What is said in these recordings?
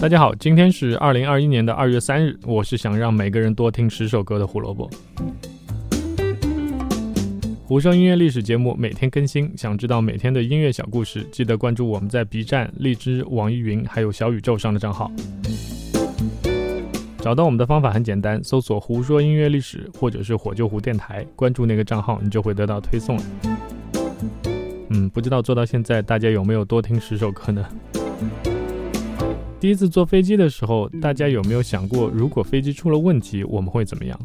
大家好，今天是二零二一年的二月三日，我是想让每个人多听十首歌的胡萝卜。胡说音乐历史节目每天更新，想知道每天的音乐小故事，记得关注我们在 B 站、荔枝、网易云还有小宇宙上的账号。找到我们的方法很简单，搜索“胡说音乐历史”或者是“火救湖电台”，关注那个账号，你就会得到推送了。嗯，不知道做到现在，大家有没有多听十首歌呢？第一次坐飞机的时候，大家有没有想过，如果飞机出了问题，我们会怎么样？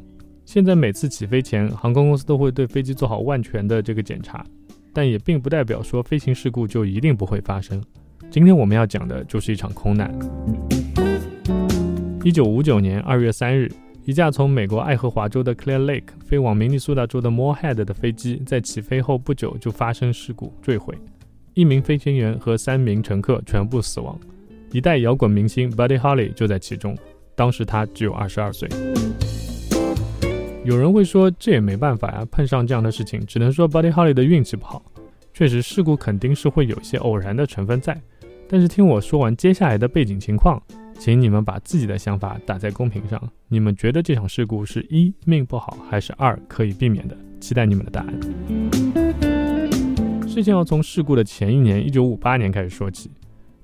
现在每次起飞前，航空公司都会对飞机做好万全的这个检查，但也并不代表说飞行事故就一定不会发生。今天我们要讲的就是一场空难。一九五九年二月三日，一架从美国爱荷华州的 Clear Lake 飞往明尼苏达州的 Moorhead 的飞机，在起飞后不久就发生事故坠毁，一名飞行员和三名乘客全部死亡，一代摇滚明星 Buddy Holly 就在其中，当时他只有二十二岁。有人会说，这也没办法呀，碰上这样的事情，只能说 Buddy Holly 的运气不好。确实，事故肯定是会有些偶然的成分在，但是听我说完接下来的背景情况。请你们把自己的想法打在公屏上。你们觉得这场事故是一命不好，还是二可以避免的？期待你们的答案。事情要从事故的前一年，一九五八年开始说起。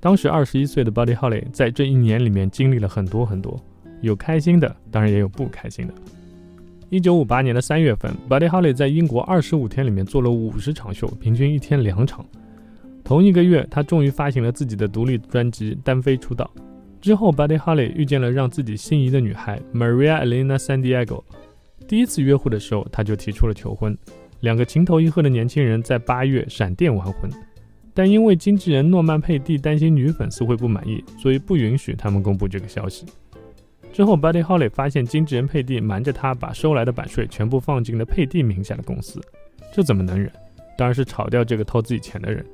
当时二十一岁的 Buddy Holly 在这一年里面经历了很多很多，有开心的，当然也有不开心的。一九五八年的三月份，Buddy Holly 在英国二十五天里面做了五十场秀，平均一天两场。同一个月，他终于发行了自己的独立专辑，单飞出道。之后，Buddy Holly 遇见了让自己心仪的女孩 Maria Elena San Diego。第一次约会的时候，他就提出了求婚。两个情投意合的年轻人在八月闪电完婚，但因为经纪人诺曼佩蒂担心女粉丝会不满意，所以不允许他们公布这个消息。之后，Buddy Holly 发现经纪人佩蒂瞒着他把收来的版税全部放进了佩蒂名下的公司，这怎么能忍？当然是炒掉这个偷自己钱的人。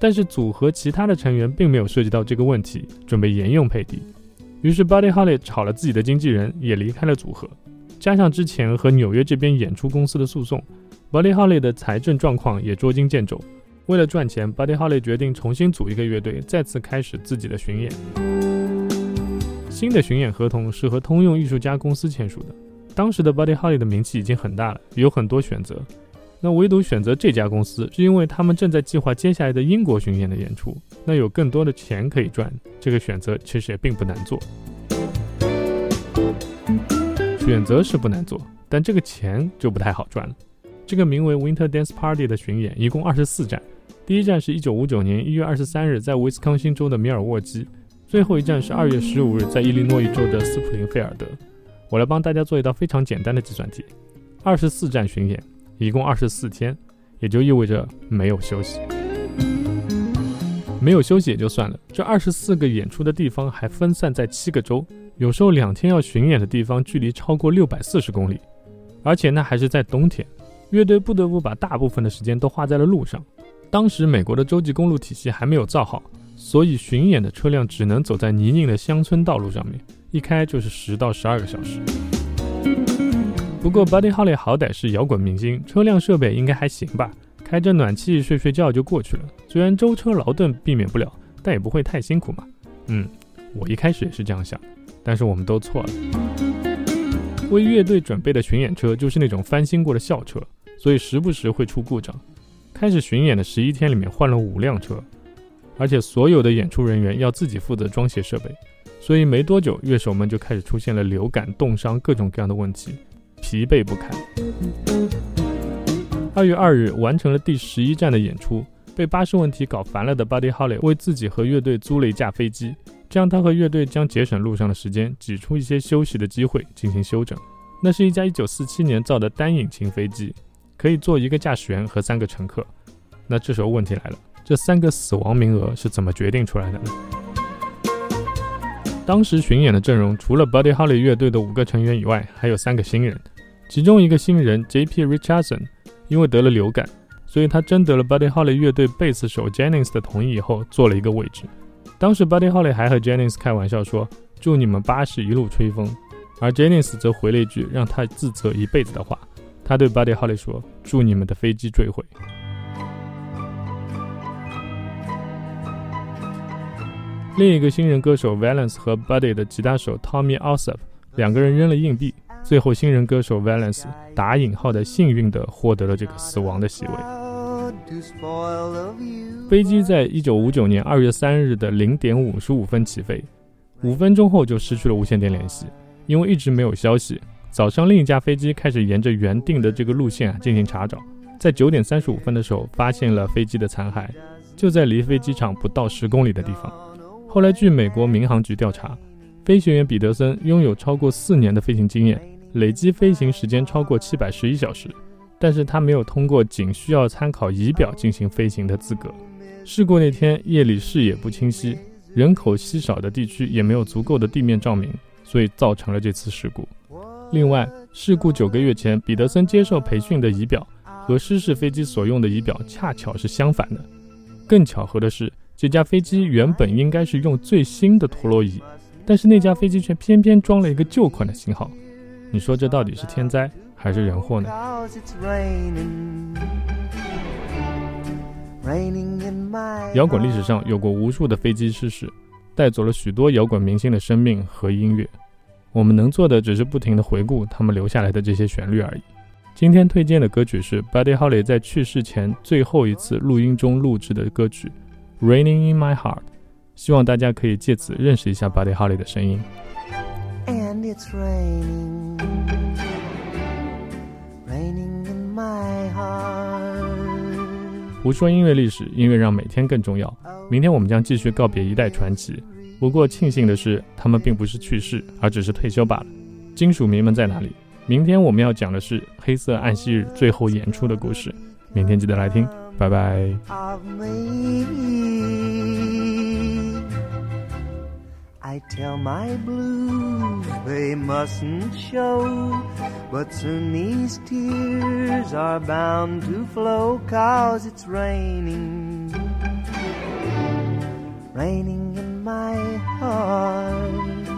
但是组合其他的成员并没有涉及到这个问题，准备沿用佩蒂。于是 Buddy Holly 炒了自己的经纪人，也离开了组合。加上之前和纽约这边演出公司的诉讼，Buddy Holly 的财政状况也捉襟见肘。为了赚钱，Buddy Holly 决定重新组一个乐队，再次开始自己的巡演。新的巡演合同是和通用艺术家公司签署的。当时的 Buddy Holly 的名气已经很大了，有很多选择。那唯独选择这家公司，是因为他们正在计划接下来的英国巡演的演出，那有更多的钱可以赚。这个选择其实也并不难做，选择是不难做，但这个钱就不太好赚了。这个名为 Winter Dance Party 的巡演一共二十四站，第一站是一九五九年一月二十三日在威斯康星州的米尔沃基，最后一站是二月十五日在伊利诺伊州的斯普林菲尔德。我来帮大家做一道非常简单的计算题：二十四站巡演。一共二十四天，也就意味着没有休息。没有休息也就算了，这二十四个演出的地方还分散在七个州，有时候两天要巡演的地方距离超过六百四十公里，而且那还是在冬天。乐队不得不把大部分的时间都花在了路上。当时美国的洲际公路体系还没有造好，所以巡演的车辆只能走在泥泞的乡村道路上面，一开就是十到十二个小时。不过，Buddy Holly 好歹是摇滚明星，车辆设备应该还行吧？开着暖气睡睡觉就过去了。虽然舟车劳顿避免不了，但也不会太辛苦嘛。嗯，我一开始也是这样想，但是我们都错了。为乐队准备的巡演车就是那种翻新过的校车，所以时不时会出故障。开始巡演的十一天里面换了五辆车，而且所有的演出人员要自己负责装卸设备，所以没多久乐手们就开始出现了流感、冻伤各种各样的问题。疲惫不堪。二月二日完成了第十一站的演出，被巴士问题搞烦了的 Buddy Holly 为自己和乐队租了一架飞机，这样他和乐队将节省路上的时间，挤出一些休息的机会进行休整。那是一架一九四七年造的单引擎飞机，可以坐一个驾驶员和三个乘客。那这时候问题来了，这三个死亡名额是怎么决定出来的呢？当时巡演的阵容除了 Buddy Holly 乐队的五个成员以外，还有三个新人。其中一个新人 J.P. Richardson 因为得了流感，所以他征得了 Buddy Holly 乐队贝斯手 Jennings 的同意以后，坐了一个位置。当时 Buddy Holly 还和 Jennings 开玩笑说：“祝你们巴士一路吹风。”而 Jennings 则回了一句让他自责一辈子的话，他对 Buddy Holly 说：“祝你们的飞机坠毁。”另一个新人歌手 Valence 和 Buddy 的吉他手 Tommy Alsop 两个人扔了硬币，最后新人歌手 Valence 打引号的幸运的获得了这个死亡的席位。飞机在一九五九年二月三日的零点五十五分起飞，五分钟后就失去了无线电联系，因为一直没有消息。早上另一架飞机开始沿着原定的这个路线进行查找，在九点三十五分的时候发现了飞机的残骸，就在离飞机场不到十公里的地方。后来，据美国民航局调查，飞行员彼得森拥有超过四年的飞行经验，累计飞行时间超过七百十一小时，但是他没有通过仅需要参考仪表进行飞行的资格。事故那天夜里视野不清晰，人口稀少的地区也没有足够的地面照明，所以造成了这次事故。另外，事故九个月前彼得森接受培训的仪表和失事飞机所用的仪表恰巧是相反的。更巧合的是。这架飞机原本应该是用最新的陀螺仪，但是那架飞机却偏偏装了一个旧款的型号。你说这到底是天灾还是人祸呢？摇滚历史上有过无数的飞机失事，带走了许多摇滚明星的生命和音乐。我们能做的只是不停地回顾他们留下来的这些旋律而已。今天推荐的歌曲是 Buddy Holly 在去世前最后一次录音中录制的歌曲。Raining in my heart，希望大家可以借此认识一下 Buddy Holly 的声音。And it's raining, raining in my heart。胡说音乐历史，音乐让每天更重要。明天我们将继续告别一代传奇。不过庆幸的是，他们并不是去世，而只是退休罢了。金属迷们在哪里？明天我们要讲的是黑色暗昔日最后演出的故事。明天记得来听。拜拜。I tell my blues they mustn't show, but soon these tears are bound to flow, cause it's raining, raining heart.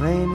Rain